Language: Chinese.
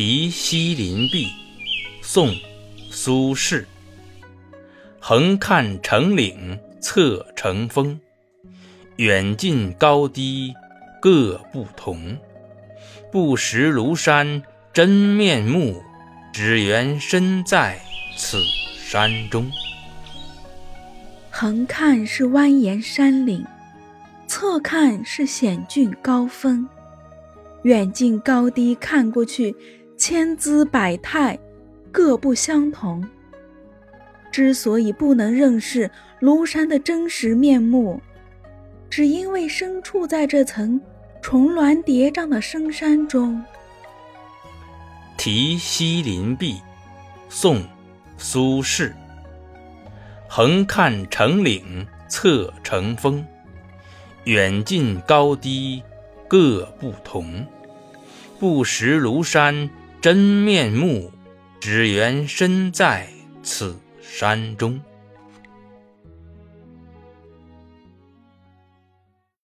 题西林壁，宋·苏轼。横看成岭侧成峰，远近高低各不同。不识庐山真面目，只缘身在此山中。横看是蜿蜒山岭，侧看是险峻高峰，远近高低看过去。千姿百态，各不相同。之所以不能认识庐山的真实面目，只因为身处在这层重峦叠嶂的深山中。题西林壁，宋·苏轼。横看成岭侧成峰，远近高低各不同。不识庐山。真面目，只缘身在此山中。